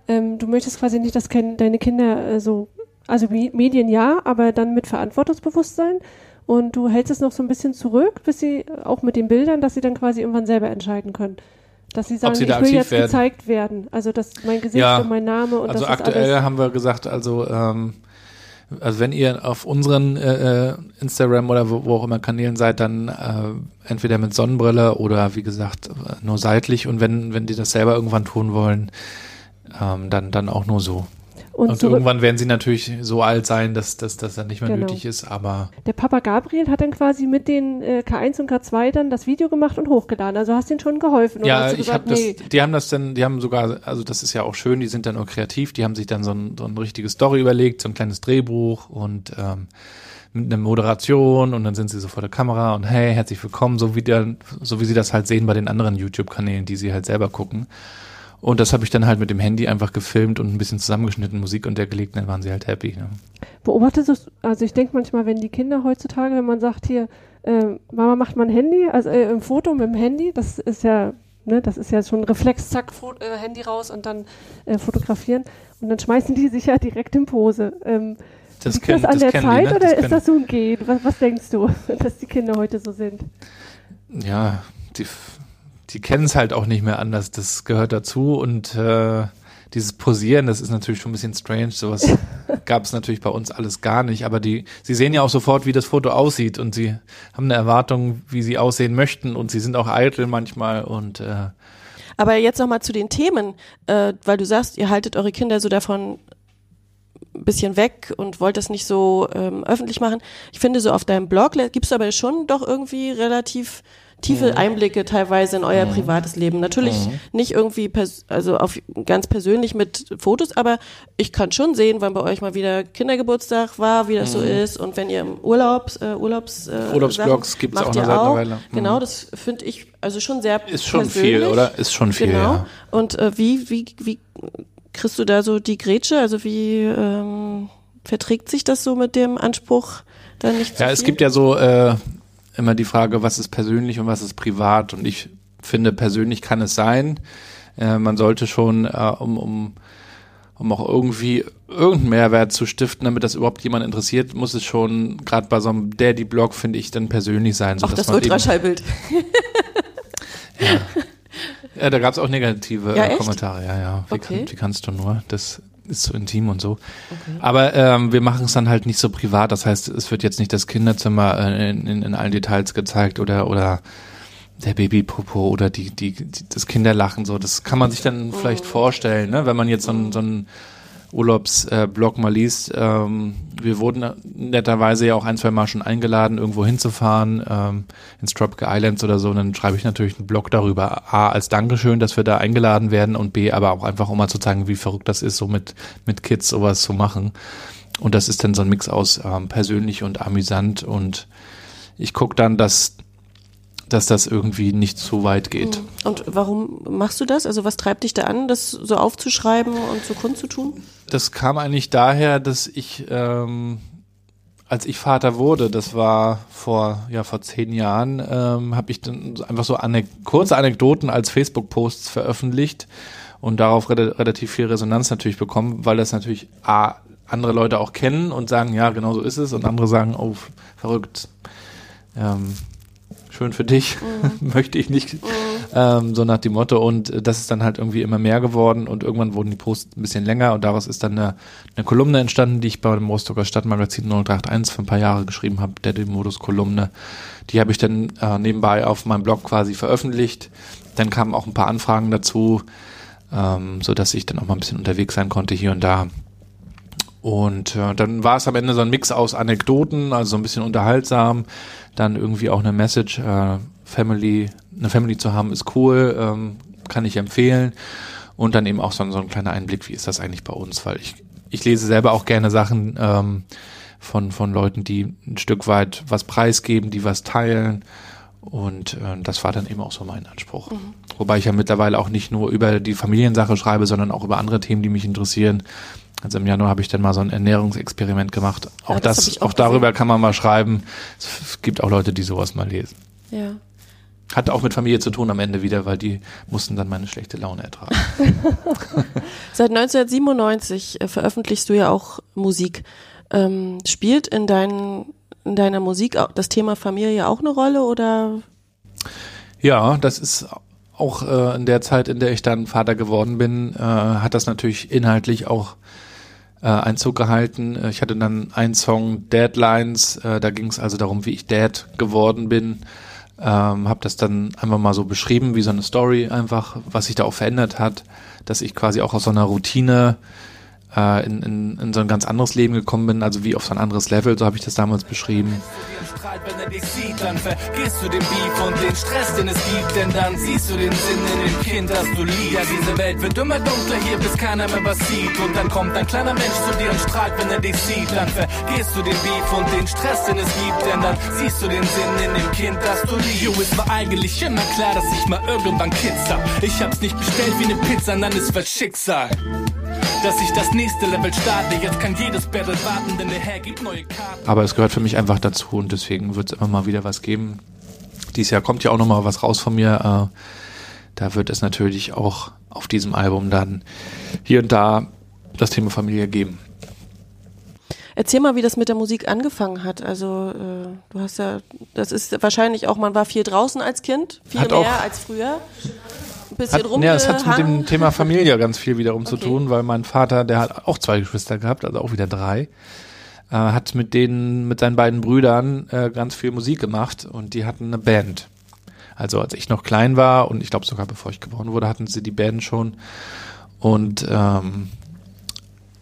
ähm, du möchtest quasi nicht, dass deine Kinder äh, so Also Medien ja, aber dann mit Verantwortungsbewusstsein. Und du hältst es noch so ein bisschen zurück, bis sie auch mit den Bildern, dass sie dann quasi irgendwann selber entscheiden können. Dass sie sagen, sie ich will jetzt werden. gezeigt werden. Also dass mein Gesicht ja, und mein Name und also aktuell haben wir gesagt, also ähm, also wenn ihr auf unseren äh, äh, Instagram oder wo, wo, auch immer Kanälen seid, dann äh, entweder mit Sonnenbrille oder wie gesagt nur seitlich und wenn wenn die das selber irgendwann tun wollen, ähm, dann dann auch nur so. Und, und irgendwann werden sie natürlich so alt sein, dass, dass das dann nicht mehr genau. nötig ist, aber. Der Papa Gabriel hat dann quasi mit den äh, K1 und K2 dann das Video gemacht und hochgeladen. Also hast du ihnen schon geholfen. Ja, ich habe nee. das, die haben das dann, die haben sogar, also das ist ja auch schön, die sind dann nur kreativ, die haben sich dann so ein, so ein richtiges Story überlegt, so ein kleines Drehbuch und ähm, mit einer Moderation und dann sind sie so vor der Kamera und hey, herzlich willkommen, so wie, der, so wie sie das halt sehen bei den anderen YouTube-Kanälen, die sie halt selber gucken. Und das habe ich dann halt mit dem Handy einfach gefilmt und ein bisschen zusammengeschnitten, Musik untergelegt, dann waren sie halt happy. Ja. Beobachtest du, also ich denke manchmal, wenn die Kinder heutzutage, wenn man sagt hier, äh, Mama macht mal ein Handy, also äh, ein Foto mit dem Handy, das ist ja, ne, das ist ja schon ein Reflex, zack, äh, Handy raus und dann äh, fotografieren. Und dann schmeißen die sich ja direkt in Pose. Ähm, das liegt können, das an das der Zeit die, ne? oder ist das so ein Gehen? Was, was denkst du, dass die Kinder heute so sind? Ja, die die kennen es halt auch nicht mehr anders. Das gehört dazu und äh, dieses Posieren, das ist natürlich schon ein bisschen strange. Sowas gab es natürlich bei uns alles gar nicht. Aber die, sie sehen ja auch sofort, wie das Foto aussieht und sie haben eine Erwartung, wie sie aussehen möchten und sie sind auch eitel manchmal und äh, aber jetzt nochmal zu den Themen, äh, weil du sagst, ihr haltet eure Kinder so davon ein bisschen weg und wollt das nicht so ähm, öffentlich machen. Ich finde, so auf deinem Blog gibst du aber schon doch irgendwie relativ tiefe mhm. Einblicke teilweise in euer mhm. privates Leben. Natürlich mhm. nicht irgendwie, also auf ganz persönlich mit Fotos, aber ich kann schon sehen, wann bei euch mal wieder Kindergeburtstag war, wie das so ist und wenn ihr im Urlaubs, äh, Urlaubs, äh, Urlaubsblogs gibt es auch noch seit einer Weile. Genau, das finde ich also schon sehr Ist schon persönlich. viel, oder? Ist schon viel, Genau. Ja. Und äh, wie, wie, wie kriegst du da so die Grätsche? Also wie ähm, verträgt sich das so mit dem Anspruch, da nicht Ja, viel? es gibt ja so äh, immer die Frage, was ist persönlich und was ist privat. Und ich finde, persönlich kann es sein. Äh, man sollte schon, äh, um, um, um auch irgendwie irgendeinen Mehrwert zu stiften, damit das überhaupt jemand interessiert, muss es schon, gerade bei so einem Daddy-Blog, finde ich, dann persönlich sein. So, auch das Ultraschallbild. ja. ja, da gab es auch negative ja, Kommentare. Ja, ja. Wie, okay. kann, wie kannst du nur? Das ist so intim und so. Okay. Aber ähm, wir machen es dann halt nicht so privat. Das heißt, es wird jetzt nicht das Kinderzimmer äh, in, in, in allen Details gezeigt oder oder der Babypopo oder die, die, die das Kinderlachen so. Das kann man sich dann vielleicht oh. vorstellen, ne? wenn man jetzt so ein, so ein Urlaubsblog äh, mal liest. Ähm, wir wurden netterweise ja auch ein, zwei Mal schon eingeladen, irgendwo hinzufahren, ähm, ins Tropical Islands oder so. Und dann schreibe ich natürlich einen Blog darüber. A, als Dankeschön, dass wir da eingeladen werden und B, aber auch einfach, um mal zu zeigen, wie verrückt das ist, so mit, mit Kids sowas zu machen. Und das ist dann so ein Mix aus ähm, persönlich und amüsant. Und ich gucke dann, dass dass das irgendwie nicht zu weit geht. Hm. Und warum machst du das? Also was treibt dich da an, das so aufzuschreiben und so kundzutun? Das kam eigentlich daher, dass ich, ähm, als ich Vater wurde, das war vor ja vor zehn Jahren, ähm, habe ich dann einfach so anek kurze Anekdoten als Facebook-Posts veröffentlicht und darauf re relativ viel Resonanz natürlich bekommen, weil das natürlich a andere Leute auch kennen und sagen, ja, genau so ist es, und andere sagen, oh, verrückt. Ähm, schön für dich, mhm. möchte ich nicht, mhm. ähm, so nach dem Motto. Und äh, das ist dann halt irgendwie immer mehr geworden und irgendwann wurden die Posts ein bisschen länger und daraus ist dann eine, eine Kolumne entstanden, die ich bei dem Rostocker Stadtmagazin 081 für ein paar Jahre geschrieben habe, der Modus-Kolumne. Die habe ich dann äh, nebenbei auf meinem Blog quasi veröffentlicht. Dann kamen auch ein paar Anfragen dazu, ähm, so dass ich dann auch mal ein bisschen unterwegs sein konnte hier und da. Und äh, dann war es am Ende so ein Mix aus Anekdoten, also so ein bisschen unterhaltsam, dann irgendwie auch eine Message, äh, Family, eine Family zu haben ist cool, ähm, kann ich empfehlen. Und dann eben auch so, so ein kleiner Einblick, wie ist das eigentlich bei uns, weil ich, ich lese selber auch gerne Sachen ähm, von, von Leuten, die ein Stück weit was preisgeben, die was teilen. Und äh, das war dann eben auch so mein Anspruch. Mhm. Wobei ich ja mittlerweile auch nicht nur über die Familiensache schreibe, sondern auch über andere Themen, die mich interessieren. Also im Januar habe ich dann mal so ein Ernährungsexperiment gemacht. Auch ja, das, das auch, auch darüber kann man mal schreiben. Es gibt auch Leute, die sowas mal lesen. Ja. Hat auch mit Familie zu tun am Ende wieder, weil die mussten dann meine schlechte Laune ertragen. Seit 1997 äh, veröffentlichst du ja auch Musik. Ähm, spielt in, dein, in deiner Musik das Thema Familie auch eine Rolle oder? Ja, das ist auch äh, in der Zeit, in der ich dann Vater geworden bin, äh, hat das natürlich inhaltlich auch äh, Einzug gehalten. Ich hatte dann einen Song Deadlines, äh, da ging es also darum, wie ich Dad geworden bin. Ähm, habe das dann einfach mal so beschrieben, wie so eine Story einfach, was sich da auch verändert hat, dass ich quasi auch aus so einer Routine äh, in, in, in so ein ganz anderes Leben gekommen bin, also wie auf so ein anderes Level, so habe ich das damals beschrieben. Ja, diese Welt wird immer dunkler hier, bis keiner mehr was sieht. Und dann kommt ein kleiner Mensch zu dir und strahlt, wenn er dich sieht. Dann vergisst du den Beef und den Stress, den es gibt, denn dann siehst du den Sinn in dem Kind, das du liebst. Jo, es war eigentlich immer klar, dass ich mal irgendwann Kids hab. Ich hab's nicht bestellt wie ne Pizza, dann ist was Schicksal dass ich das nächste Level starte. Jetzt kann jedes Battle warten, denn der Herr gibt neue Karten. Aber es gehört für mich einfach dazu und deswegen wird es immer mal wieder was geben. Dieses Jahr kommt ja auch noch mal was raus von mir. Äh, da wird es natürlich auch auf diesem Album dann hier und da das Thema Familie geben. Erzähl mal, wie das mit der Musik angefangen hat. Also äh, du hast ja, das ist wahrscheinlich auch, man war viel draußen als Kind, viel hat mehr als früher bisschen hat, Ja, es hat mit dem Thema Familie ganz viel wiederum okay. zu tun, weil mein Vater, der hat auch zwei Geschwister gehabt, also auch wieder drei, äh, hat mit denen, mit seinen beiden Brüdern äh, ganz viel Musik gemacht und die hatten eine Band. Also als ich noch klein war und ich glaube sogar bevor ich geboren wurde, hatten sie die Band schon. Und ähm,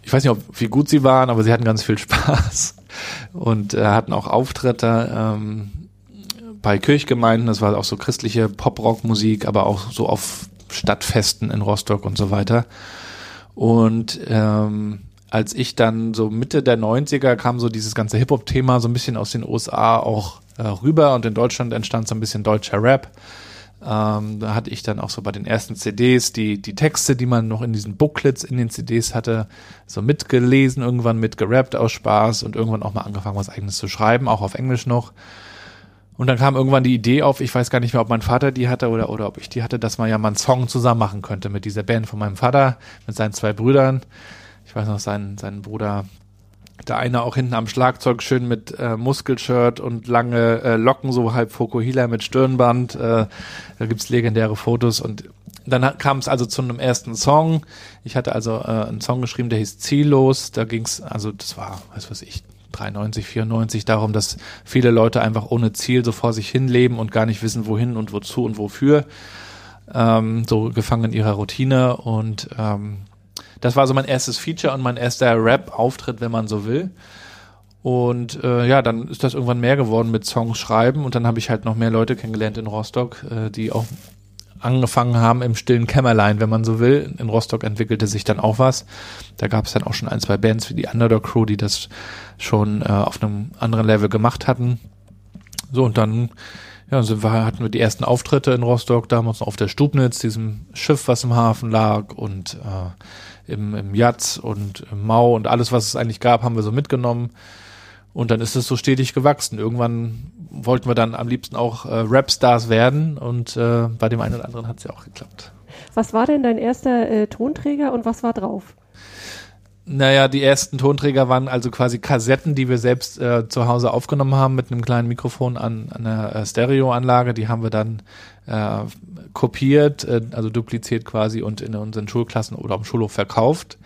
ich weiß nicht, ob, wie gut sie waren, aber sie hatten ganz viel Spaß und äh, hatten auch Auftritte. Ähm, bei Kirchgemeinden, das war auch so christliche Pop-Rock-Musik, aber auch so auf Stadtfesten in Rostock und so weiter. Und ähm, als ich dann so Mitte der 90er kam so dieses ganze Hip-Hop-Thema so ein bisschen aus den USA auch äh, rüber und in Deutschland entstand so ein bisschen deutscher Rap. Ähm, da hatte ich dann auch so bei den ersten CDs die, die Texte, die man noch in diesen Booklets in den CDs hatte, so mitgelesen, irgendwann mitgerappt aus Spaß und irgendwann auch mal angefangen, was eigenes zu schreiben, auch auf Englisch noch. Und dann kam irgendwann die Idee auf, ich weiß gar nicht mehr, ob mein Vater die hatte oder, oder ob ich die hatte, dass man ja mal einen Song zusammen machen könnte mit dieser Band von meinem Vater, mit seinen zwei Brüdern. Ich weiß noch, sein, sein Bruder, der eine auch hinten am Schlagzeug schön mit äh, Muskelshirt und lange äh, Locken, so halb Fokuhila mit Stirnband. Äh, da gibt's legendäre Fotos und dann kam es also zu einem ersten Song. Ich hatte also äh, einen Song geschrieben, der hieß Ziellos. Da ging's, also das war, was weiß ich, 93, 94 darum, dass viele Leute einfach ohne Ziel so vor sich hin leben und gar nicht wissen, wohin und wozu und wofür. Ähm, so gefangen in ihrer Routine und ähm, das war so mein erstes Feature und mein erster Rap-Auftritt, wenn man so will. Und äh, ja, dann ist das irgendwann mehr geworden mit Songs schreiben und dann habe ich halt noch mehr Leute kennengelernt in Rostock, äh, die auch angefangen haben im stillen Kämmerlein, wenn man so will. In Rostock entwickelte sich dann auch was. Da gab es dann auch schon ein, zwei Bands wie die Underdog Crew, die das schon äh, auf einem anderen Level gemacht hatten. So, und dann ja, sind wir, hatten wir die ersten Auftritte in Rostock, damals noch auf der Stubnitz, diesem Schiff, was im Hafen lag und äh, im, im Jatz und im Mau und alles, was es eigentlich gab, haben wir so mitgenommen. Und dann ist es so stetig gewachsen. Irgendwann wollten wir dann am liebsten auch äh, Rapstars werden und äh, bei dem einen oder anderen hat es ja auch geklappt. Was war denn dein erster äh, Tonträger und was war drauf? Naja, die ersten Tonträger waren also quasi Kassetten, die wir selbst äh, zu Hause aufgenommen haben mit einem kleinen Mikrofon an, an einer äh, Stereoanlage. Die haben wir dann äh, kopiert, äh, also dupliziert quasi und in unseren Schulklassen oder am Schulhof verkauft.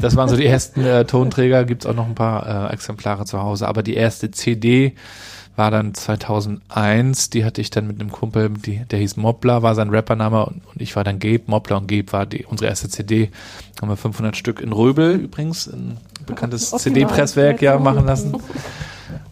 Das waren so die ersten äh, Tonträger, gibt's auch noch ein paar äh, Exemplare zu Hause. Aber die erste CD war dann 2001, die hatte ich dann mit einem Kumpel, die, der hieß Mobler, war sein Rappername und, und ich war dann Gabe, Mobler und Gabe war die, unsere erste CD, haben wir 500 Stück in Röbel übrigens, ein bekanntes CD-Presswerk ja machen lassen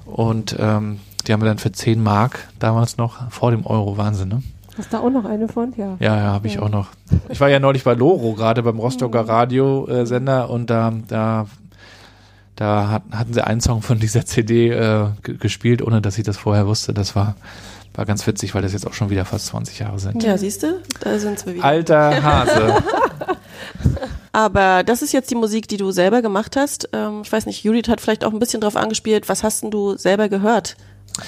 und ähm, die haben wir dann für 10 Mark damals noch, vor dem Euro, Wahnsinn, ne? Hast du da auch noch eine von? Ja. Ja, ja, habe ich ja. auch noch. Ich war ja neulich bei Loro, gerade beim Rostocker mhm. Radiosender und da, da, da hat, hatten sie einen Song von dieser CD äh, gespielt, ohne dass ich das vorher wusste. Das war, war ganz witzig, weil das jetzt auch schon wieder fast 20 Jahre sind. Ja, siehst du? Da sind wir wieder. Alter Hase. Aber das ist jetzt die Musik, die du selber gemacht hast. Ähm, ich weiß nicht, Judith hat vielleicht auch ein bisschen drauf angespielt. Was hast denn du selber gehört?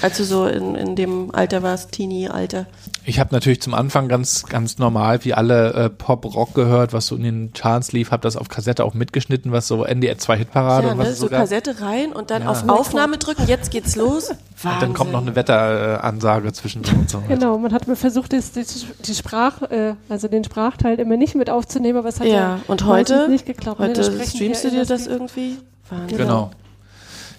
Als du so in, in dem Alter warst, Teenie-Alter. Ich habe natürlich zum Anfang ganz, ganz normal, wie alle äh, Pop-Rock gehört, was so in den Charts lief, habe das auf Kassette auch mitgeschnitten, was so NDR 2 Hitparade Ja, und was ne? es so sogar. Kassette rein und dann Ja. auf Aufnahme drücken, jetzt geht's los. Und dann kommt noch eine Wetteransage zwischendrin und so. Genau, man hat mir versucht, das, die, die Sprach, äh, also den Sprachteil immer nicht mit aufzunehmen, aber es hat ja, Ja, und heute, nicht geklappt. Ne, heute streamst du dir das irgendwie? Wahnsinn. Genau.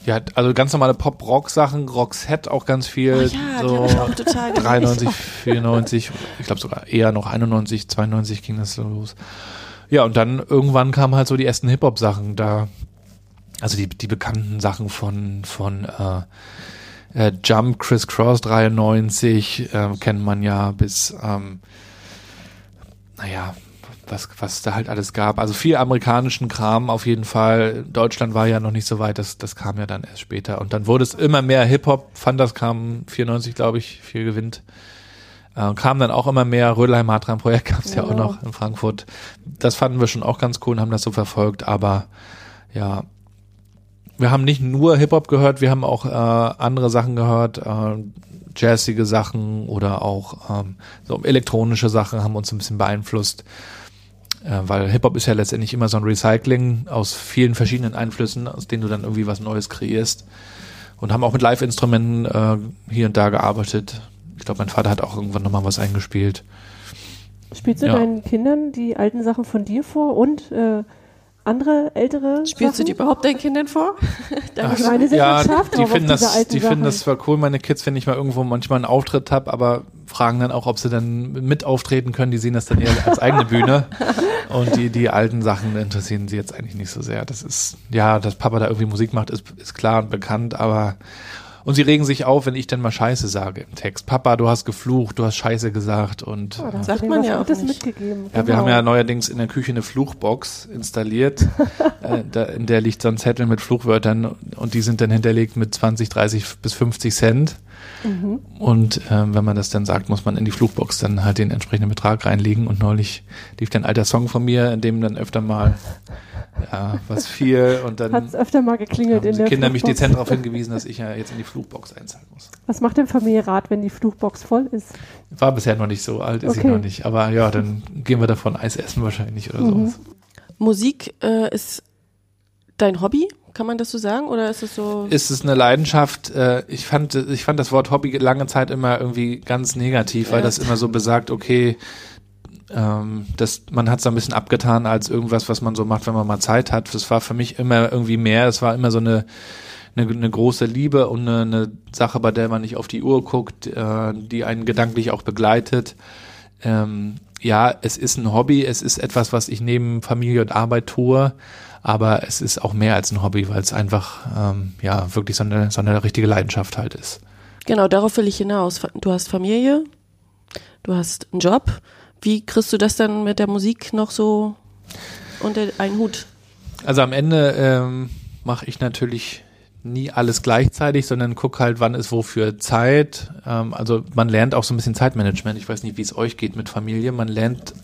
Ja, also ganz normale Pop-Rock-Sachen, Roxette auch ganz viel. Oh ja, die so ich auch total geliebt. 93, 94, ich glaube sogar eher noch 91, 92 ging das so los. Ja, und dann irgendwann kamen halt so die ersten Hip-Hop-Sachen da. Also die, die bekannten Sachen von, von äh, äh, Jump, Criss Cross 93, äh, kennt man ja bis, ähm, naja, was, was da halt alles gab. Also viel amerikanischen Kram auf jeden Fall. Deutschland war ja noch nicht so weit, das, das kam ja dann erst später. Und dann wurde es immer mehr Hip-Hop. Fanders kam 94, glaube ich, viel gewinnt. Äh, kam dann auch immer mehr. Rödelheim Hartran Projekt gab es ja auch Genau. noch in Frankfurt. Das fanden wir schon auch ganz cool und haben das so verfolgt. Aber ja, wir haben nicht nur Hip-Hop gehört, wir haben auch äh, andere Sachen gehört, äh, jazzige Sachen oder auch ähm, so elektronische Sachen haben uns ein bisschen beeinflusst. Äh, weil Hip-Hop ist ja letztendlich immer so ein Recycling aus vielen verschiedenen Einflüssen, aus denen du dann irgendwie was Neues kreierst. Und haben auch mit Live-Instrumenten äh, hier und da gearbeitet. Ich glaube, mein Vater hat auch irgendwann nochmal was eingespielt. Spielst du Ja. deinen Kindern die alten Sachen von dir vor und äh, andere ältere Spielst du Sachen? die überhaupt deinen Kindern vor? Ach, meine sind ja, scharf die drauf finden das, die finden das zwar cool, meine Kids, wenn ich mal irgendwo manchmal einen Auftritt habe, aber fragen dann auch, ob sie dann mit auftreten können. Die sehen das dann eher als eigene Bühne. Und die, die alten Sachen interessieren sie jetzt eigentlich nicht so sehr. Das ist, ja, dass Papa da irgendwie Musik macht, ist, ist klar und bekannt, aber und sie regen sich auf, wenn ich dann mal Scheiße sage im Text. Papa, du hast geflucht, du hast Scheiße gesagt und Oh, da hast Sagt man ja auch Gutes nicht. mitgegeben. ja, wir genau. haben ja neuerdings in der Küche eine Fluchbox installiert. äh, da, in der liegt so ein Zettel mit Fluchwörtern und die sind dann hinterlegt mit 20, 30 bis 50 Cent. Mhm. Und ähm, wenn man das dann sagt, muss man in die Fluchbox dann halt den entsprechenden Betrag reinlegen. Und neulich lief dann ein alter Song von mir, in dem dann öfter mal ja, was fiel. Und dann Hat es öfter mal geklingelt haben in die der Kinder mich Fluchbox. dezent darauf hingewiesen, dass ich ja jetzt in die Fluchbox einzahlen muss. Was macht denn Familienrat, wenn die Fluchbox voll ist? War bisher noch nicht so alt, ist sie Okay. noch nicht. Aber ja, dann gehen wir davon Eis essen wahrscheinlich oder Mhm. sowas. Musik äh, ist dein Hobby, kann man das so sagen? Oder ist es so? ist es eine Leidenschaft. Äh, ich fand, ich fand das Wort Hobby lange Zeit immer irgendwie ganz negativ, weil Ja. das immer so besagt, okay, ähm, das, man hat es ein bisschen abgetan als irgendwas, was man so macht, wenn man mal Zeit hat. Das war für mich immer irgendwie mehr. Es war immer so eine, eine, eine große Liebe und eine, eine Sache, bei der man nicht auf die Uhr guckt, äh, die einen gedanklich auch begleitet. Ähm, ja, es ist ein Hobby, es ist etwas, was ich neben Familie und Arbeit tue, aber es ist auch mehr als ein Hobby, weil es einfach ähm, ja wirklich so eine, so eine richtige Leidenschaft halt ist. Genau, darauf will ich hinaus. Du hast Familie, du hast einen Job. Wie kriegst du das dann mit der Musik noch so unter einen Hut? Also am Ende ähm, mache ich natürlich nie alles gleichzeitig, sondern guck halt, wann ist wofür Zeit. Ähm, also man lernt auch so ein bisschen Zeitmanagement. Ich weiß nicht, wie es euch geht mit Familie. Man lernt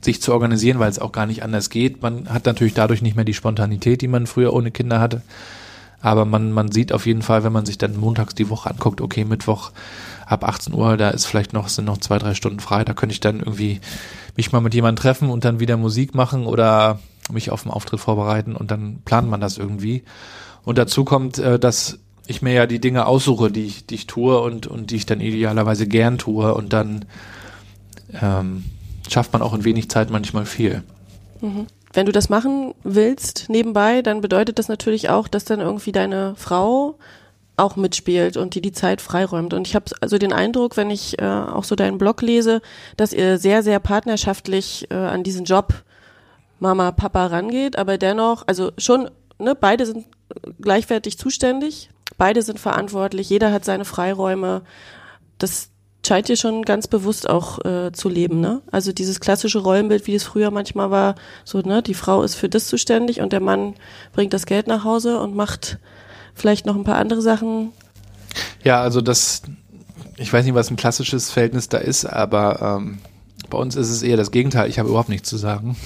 sich zu organisieren, weil es auch gar nicht anders geht. Man hat natürlich dadurch nicht mehr die Spontanität, die man früher ohne Kinder hatte. Aber man, man sieht auf jeden Fall, wenn man sich dann montags die Woche anguckt, okay, Mittwoch ab 18 Uhr, da ist vielleicht noch, sind noch zwei, drei Stunden frei, da könnte ich dann irgendwie mich mal mit jemandem treffen und dann wieder Musik machen oder mich auf den Auftritt vorbereiten und dann plant man das irgendwie. Und dazu kommt, äh, dass ich mir ja die Dinge aussuche, die ich, die ich tue und, und die ich dann idealerweise gern tue und dann ähm, schafft man auch in wenig Zeit manchmal viel. Wenn du das machen willst nebenbei, dann bedeutet das natürlich auch, dass dann irgendwie deine Frau auch mitspielt und die die Zeit freiräumt. Und ich habe also den Eindruck, wenn ich äh, auch so deinen Blog lese, dass ihr sehr, sehr partnerschaftlich äh, an diesen Job Mama, Papa rangeht, aber dennoch, also schon, ne, beide sind gleichwertig zuständig, beide sind verantwortlich, jeder hat seine Freiräume. Das scheint ihr schon ganz bewusst auch äh, zu leben, ne? Also dieses klassische Rollenbild, wie es früher manchmal war, so, ne, die Frau ist für das zuständig und der Mann bringt das Geld nach Hause und macht vielleicht noch ein paar andere Sachen. Ja, also das, ich weiß nicht, was ein klassisches Verhältnis da ist, aber ähm, bei uns ist es eher das Gegenteil. Ich habe überhaupt nichts zu sagen.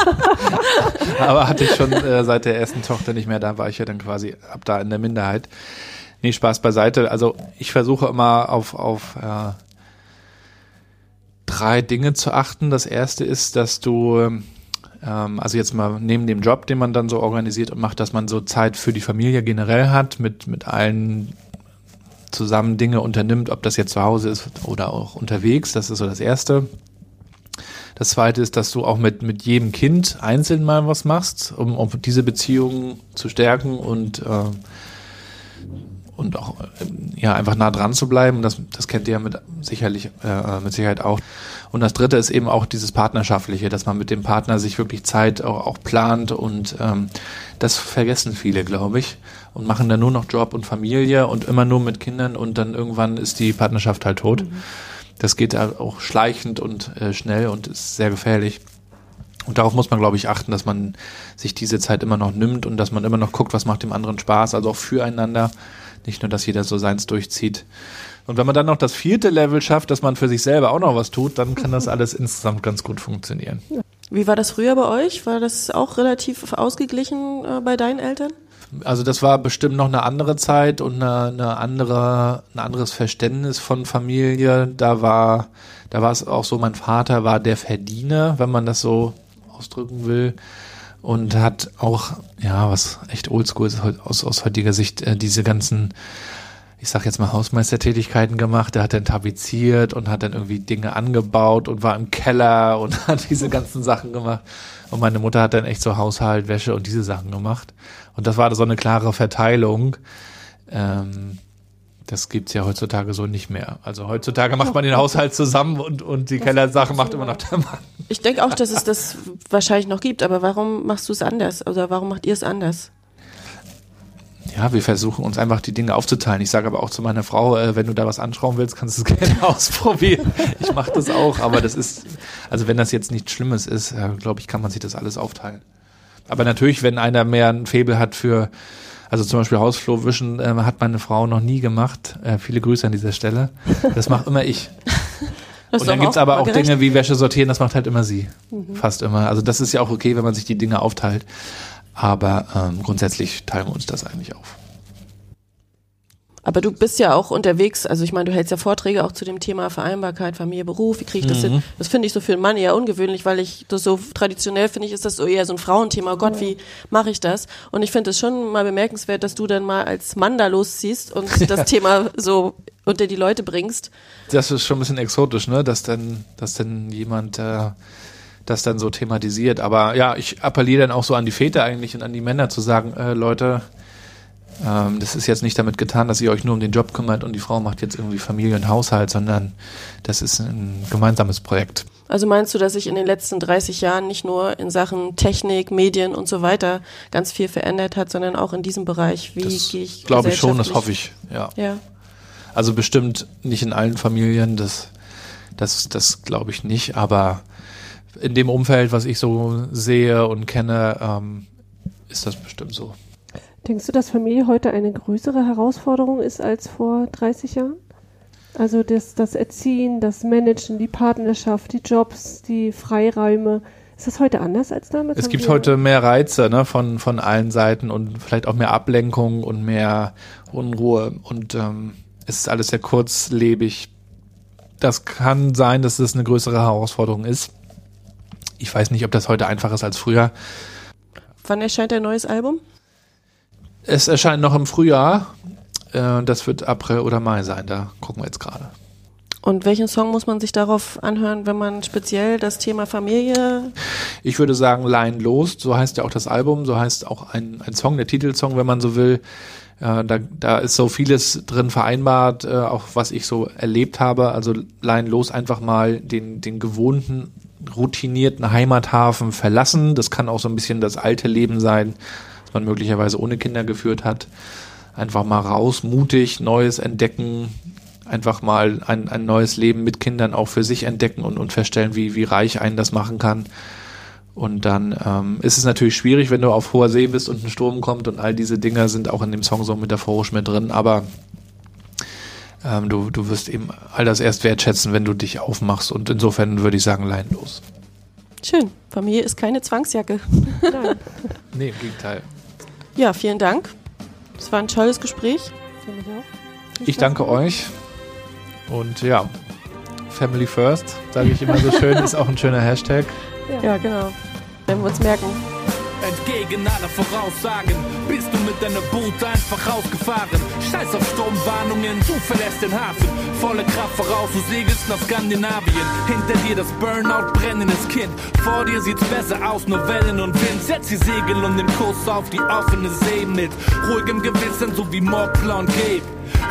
aber hatte ich schon äh, seit der ersten Tochter nicht mehr, da war ich ja dann quasi ab da in der Minderheit. Nee, Spaß beiseite. Also ich versuche immer auf, auf äh, drei Dinge zu achten. Das erste ist, dass du, ähm, also jetzt mal neben dem Job, den man dann so organisiert und macht, dass man so Zeit für die Familie generell hat, mit, mit allen zusammen Dinge unternimmt, ob das jetzt zu Hause ist oder auch unterwegs. Das ist so das Erste. Das Zweite ist, dass du auch mit, mit jedem Kind einzeln mal was machst, um, um diese Beziehungen zu stärken und, äh, und auch äh, ja, einfach nah dran zu bleiben. Das, das kennt ihr ja mit, sicherlich, äh, mit Sicherheit auch. Und das Dritte ist eben auch dieses Partnerschaftliche, dass man mit dem Partner sich wirklich Zeit auch, auch plant und ähm, das vergessen viele, glaube ich, und machen dann nur noch Job und Familie und immer nur mit Kindern und dann irgendwann ist die Partnerschaft halt tot. Mhm. Das geht auch schleichend und äh, schnell und ist sehr gefährlich. Und darauf muss man, glaube ich, achten, dass man sich diese Zeit immer noch nimmt und dass man immer noch guckt, was macht dem anderen Spaß, also auch füreinander. Nicht nur, dass jeder so seins durchzieht. Und wenn man dann noch das vierte Level schafft, dass man für sich selber auch noch was tut, dann kann das alles insgesamt ganz gut funktionieren. Wie war das früher bei euch? War das auch relativ ausgeglichen äh, bei deinen Eltern? Also das war bestimmt noch eine andere Zeit und eine, eine andere, ein anderes Verständnis von Familie. Da war, da war es auch so, mein Vater war der Verdiener, wenn man das so ausdrücken will. Und hat auch, ja, was echt oldschool ist aus, aus heutiger Sicht, äh, diese ganzen ich sag jetzt mal Hausmeistertätigkeiten gemacht. Der hat dann tapeziert und hat dann irgendwie Dinge angebaut und war im Keller und hat diese ganzen Sachen gemacht. Und meine Mutter hat dann echt so Haushalt, Wäsche und diese Sachen gemacht. Und das war so eine klare Verteilung. Ähm, das gibt's ja heutzutage so nicht mehr. Also heutzutage macht man den Haushalt zusammen und, und die Kellersachen macht immer noch der Mann. Ich denke auch, dass es das wahrscheinlich noch gibt, aber warum machst du es anders? Oder warum macht ihr es anders? Ja, wir versuchen uns einfach die Dinge aufzuteilen. Ich sage aber auch zu meiner Frau, äh, wenn du da was anschauen willst, kannst du es gerne ausprobieren. Ich mache das auch, aber das ist, also wenn das jetzt nichts Schlimmes ist, äh, glaube ich, kann man sich das alles aufteilen. Aber natürlich, wenn einer mehr ein Faible hat für, also zum Beispiel Hausflur wischen, äh, hat meine Frau noch nie gemacht. Äh, viele Grüße an dieser Stelle. Das mache immer ich. Und dann gibt's aber auch gerecht. Dinge wie Wäsche sortieren, das macht halt immer sie. Mhm. Fast immer. Also das ist ja auch okay, wenn man sich die Dinge aufteilt. Aber ähm, grundsätzlich teilen wir uns das eigentlich auf. Aber du bist ja auch unterwegs, also ich meine, du hältst ja Vorträge auch zu dem Thema Vereinbarkeit, Familie, Beruf, wie kriege ich das mhm. hin? Das finde ich so für einen Mann eher ungewöhnlich, weil ich das so traditionell finde ich, ist das so eher so ein Frauenthema. Oh Gott, wie mache ich das? Und ich finde es schon mal bemerkenswert, dass du dann mal als Mann da losziehst und ja. das Thema so unter die Leute bringst. Das ist schon ein bisschen exotisch, ne? Dass dann, dass dann jemand äh, das dann so thematisiert. Aber ja, ich appelliere dann auch so an die Väter eigentlich und an die Männer zu sagen, äh, Leute, ähm, das ist jetzt nicht damit getan, dass ihr euch nur um den Job kümmert und die Frau macht jetzt irgendwie Familie und Haushalt, sondern das ist ein gemeinsames Projekt. Also meinst du, dass sich in den letzten 30 Jahren nicht nur in Sachen Technik, Medien und so weiter ganz viel verändert hat, sondern auch in diesem Bereich? Wie gehe ich Glaube ich schon, das hoffe ich, ja. ja. Also bestimmt nicht in allen Familien, das, das, das glaube ich nicht, aber in dem Umfeld, was ich so sehe und kenne, ähm, ist das bestimmt so. Denkst du, dass Familie heute eine größere Herausforderung ist als vor 30 Jahren? Also das, das Erziehen, das Managen, die Partnerschaft, die Jobs, die Freiräume. Ist das heute anders als damals? Es gibt heute mehr Reize ne, von, von allen Seiten und vielleicht auch mehr Ablenkung und mehr Unruhe. Und ähm, es ist alles sehr kurzlebig. Das kann sein, dass es eine größere Herausforderung ist. Ich weiß nicht, ob das heute einfacher ist als früher. Wann erscheint ein neues Album? Es erscheint noch im Frühjahr. Äh, das wird April oder Mai sein. Da gucken wir jetzt gerade. Und welchen Song muss man sich darauf anhören, wenn man speziell das Thema Familie? Ich würde sagen, Line los, so heißt ja auch das Album, so heißt auch ein, ein Song, der Titelsong, wenn man so will. Äh, da, da ist so vieles drin vereinbart, äh, auch was ich so erlebt habe. Also Line los einfach mal den, den gewohnten routinierten Heimathafen verlassen. Das kann auch so ein bisschen das alte Leben sein, man möglicherweise ohne Kinder geführt hat. Einfach mal raus, mutig, Neues entdecken, einfach mal ein, ein neues Leben mit Kindern auch für sich entdecken und, und feststellen, wie, wie reich einen das machen kann. Und dann ähm, ist es natürlich schwierig, wenn du auf hoher See bist und ein Sturm kommt und all diese Dinge sind auch in dem Song so metaphorisch mit drin, aber ähm, du, du wirst eben all das erst wertschätzen, wenn du dich aufmachst. Und insofern würde ich sagen, leinlos. Schön. Familie ist keine Zwangsjacke. Nein. nee, im Gegenteil. Ja, vielen Dank. Es war ein tolles Gespräch. Für mich auch. Ich Spaß. danke euch. Und ja, Family First, sage ich immer so schön, ist auch ein schöner Hashtag. Ja, genau. Werden wir uns merken. Entgegen aller Voraussagen bist du mit deiner Boot einfach rausgefahren. Scheiß auf Sturmwarnungen, du verlässt den Hafen. Volle Kraft voraus, du segelst nach Skandinavien. Hinter dir das Burnout, brennendes Kind. Vor dir sieht's besser aus, nur Wellen und Wind. Setz die Segel und den Kurs auf die offene See mit ruhigem Gewissen, so wie Mordplan Gabe.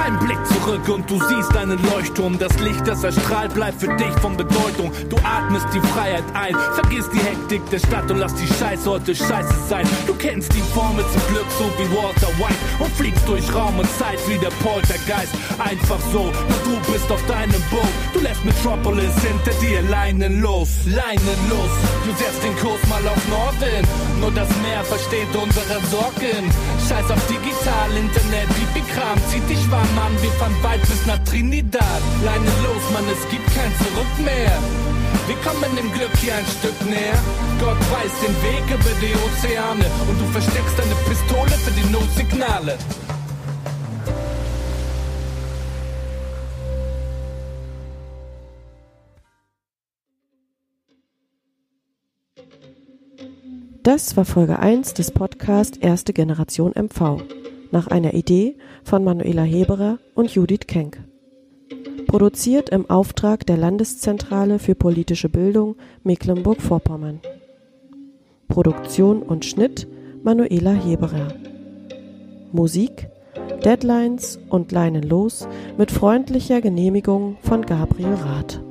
Ein Blick zurück und du siehst einen Leuchtturm. Das Licht, das erstrahlt, bleibt für dich von Bedeutung. Du atmest die Freiheit ein, vergiss die Hektik der Stadt und lass die Scheiße heute scheiße sein. Du kennst die Formel zum Glück so wie Walter White und fliegst durch Raum und Zeit wie der Poltergeist. Einfach so, nur du bist auf deinem Boot. Du lässt Metropolis hinter dir Leinen los, Leinen los. Du setzt den Kurs mal auf Norden, nur das Meer versteht unsere Sorgen. Scheiß auf digital, Internet, Pipi-Kram, zieht dich warm an, wir fahren weit bis nach Trinidad. Leinen los, Mann, es gibt kein Zurück mehr. Wir kommen dem Glück hier ein Stück näher. Gott weiß den Weg über die Ozeane und du versteckst deine Pistole für die Notsignale. Das war Folge 1 des Podcasts Erste Generation MV nach einer Idee von Manuela Heberer und Judith Kenk. Produziert im Auftrag der Landeszentrale für politische Bildung Mecklenburg-Vorpommern. Produktion und Schnitt Manuela Heberer. Musik Deadlines und Leinen los mit freundlicher Genehmigung von Gabriel Rath.